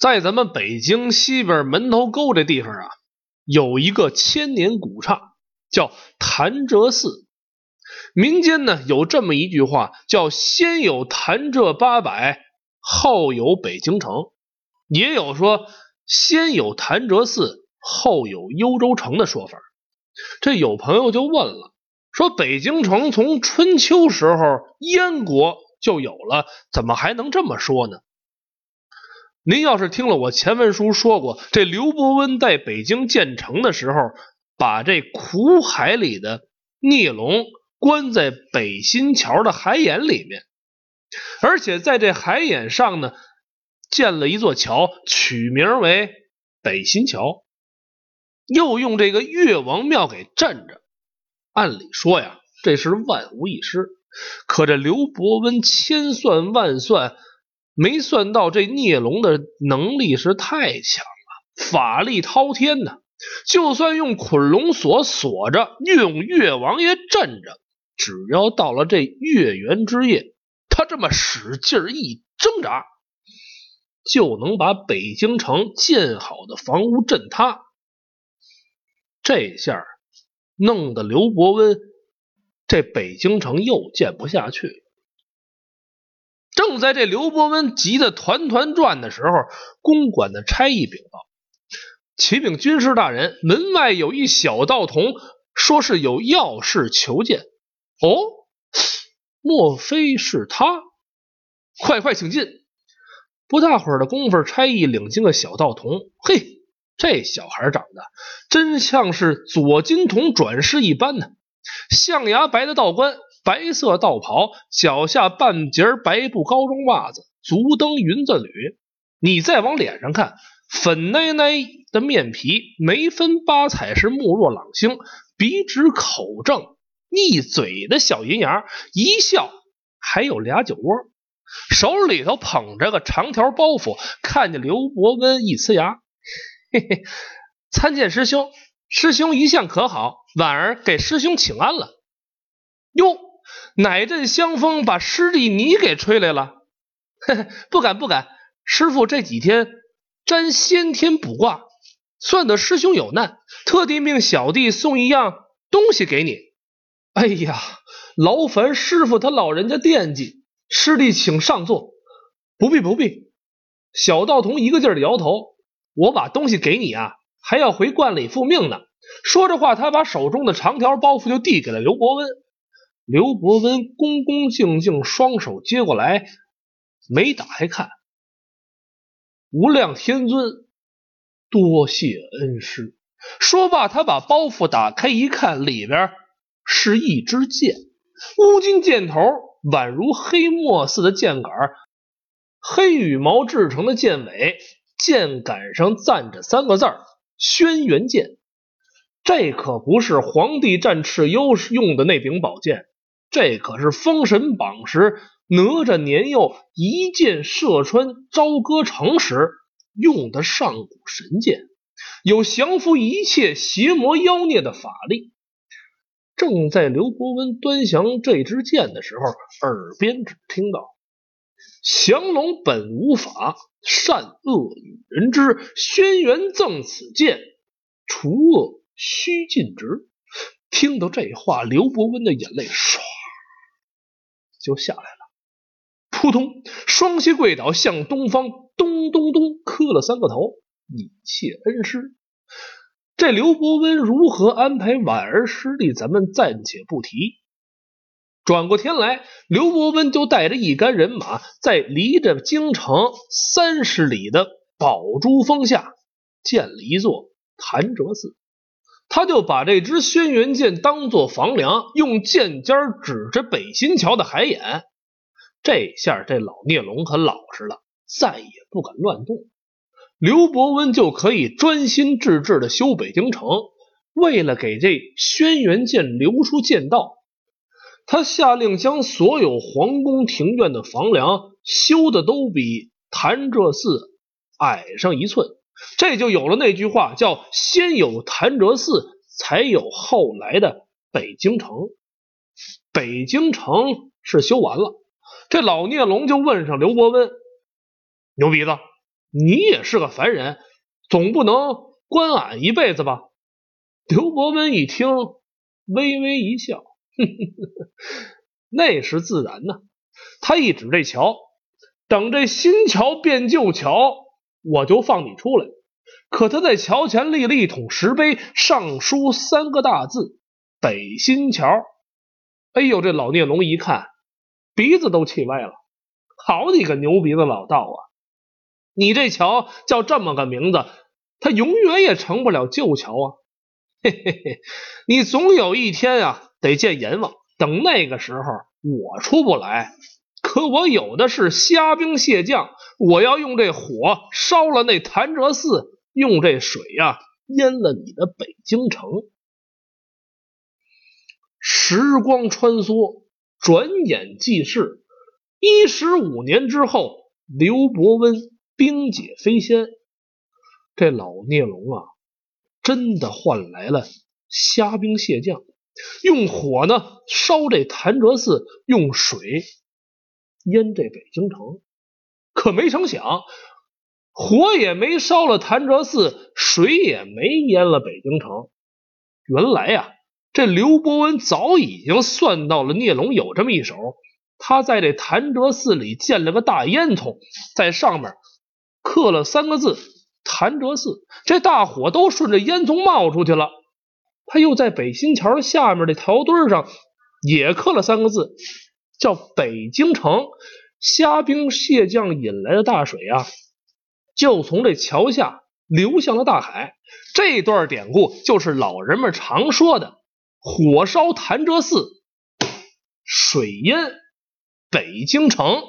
在咱们北京西边门头沟这地方啊，有一个千年古刹，叫潭柘寺。民间呢有这么一句话，叫“先有潭柘八百，后有北京城”，也有说“先有潭柘寺，后有幽州城”的说法。这有朋友就问了，说北京城从春秋时候燕国就有了，怎么还能这么说呢？您要是听了我前文书说过，这刘伯温在北京建成的时候，把这苦海里的孽龙关在北新桥的海眼里面，而且在这海眼上呢建了一座桥，取名为北新桥，又用这个岳王庙给镇着。按理说呀，这是万无一失，可这刘伯温千算万算。没算到这孽龙的能力是太强了，法力滔天呐！就算用捆龙锁锁着，用越王爷镇着，只要到了这月圆之夜，他这么使劲一挣扎，就能把北京城建好的房屋震塌。这下弄得刘伯温这北京城又建不下去了。正在这刘伯温急得团团转的时候，公馆的差役禀报：“启禀军师大人，门外有一小道童，说是有要事求见。”哦，莫非是他？快快请进！不大会儿的功夫，差役领进个小道童。嘿，这小孩长得真像是左金童转世一般呢，象牙白的道冠。白色道袍，脚下半截白布高中袜子，足蹬云子履。你再往脸上看，粉奶奶的面皮，眉分八彩是目若朗星，鼻直口正，一嘴的小银牙，一笑还有俩酒窝，手里头捧着个长条包袱。看见刘伯温一呲牙，嘿嘿，参见师兄，师兄一向可好？婉儿给师兄请安了。哟。哪阵香风把师弟你给吹来了？不敢不敢，师傅这几天占先天卜卦，算得师兄有难，特地命小弟送一样东西给你。哎呀，劳烦师傅他老人家惦记，师弟请上座。不必不必。小道童一个劲儿的摇头。我把东西给你啊，还要回观里复命呢。说着话，他把手中的长条包袱就递给了刘伯温。刘伯温恭恭敬敬，双手接过来，没打开看。无量天尊，多谢恩师。说罢，他把包袱打开一看，里边是一支箭，乌金箭头，宛如黑墨似的箭杆，黑羽毛制成的箭尾，箭杆上站着三个字轩辕剑”。这可不是皇帝战蚩尤用的那柄宝剑。这可是封神榜时哪吒年幼一箭射穿朝歌城时用的上古神剑，有降服一切邪魔妖孽的法力。正在刘伯温端详这支剑的时候，耳边只听到：“降龙本无法，善恶与人知。轩辕赠此剑，除恶须尽职。”听到这话，刘伯温的眼泪唰。就下来了，扑通，双膝跪倒，向东方咚咚咚磕了三个头，以谢恩师。这刘伯温如何安排婉儿师弟，咱们暂且不提。转过天来，刘伯温就带着一干人马，在离着京城三十里的宝珠峰下建了一座潭柘寺。他就把这支轩辕剑当做房梁，用剑尖指着北新桥的海眼。这下这老孽龙可老实了，再也不敢乱动。刘伯温就可以专心致志的修北京城。为了给这轩辕剑留出剑道，他下令将所有皇宫庭院的房梁修的都比潭柘寺矮上一寸。这就有了那句话，叫“先有潭柘寺，才有后来的北京城”。北京城是修完了，这老聂龙就问上刘伯温：“牛鼻子，你也是个凡人，总不能关俺一辈子吧？刘伯温一听，微微一笑，那是自然呢。他一指这桥，等这新桥变旧桥，我就放你出来。可他在桥前立了一桶石碑，上书三个大字：“北新桥。”哎呦，这老聂龙一看，鼻子都气歪了。好你个牛鼻子老道啊！你这桥叫这么个名字，它永远也成不了旧桥啊！嘿嘿嘿，你总有一天啊，得见阎王。等那个时候，我出不来，可我有的是虾兵蟹将，我要用这火烧了那潭柘寺，用这水呀淹了你的北京城。时光穿梭，转眼即逝。一十五年之后，刘伯温兵解飞仙，这老聂龙啊，真的换来了虾兵蟹将，用火呢烧这潭柘寺，用水淹这北京城。可没成想，火也没烧了潭柘寺，水也没淹了北京城。原来呀。这刘伯温早已经算到了聂龙有这么一手，他在这潭柘寺里建了个大烟囱，在上面刻了三个字“潭柘寺”，这大火都顺着烟囱冒出去了。他又在北新桥下面的陶墩上也刻了三个字，叫“北京城”。虾兵蟹将引来的大水啊，就从这桥下流向了大海。这段典故就是老人们常说的。火烧潭柘寺，水淹北京城。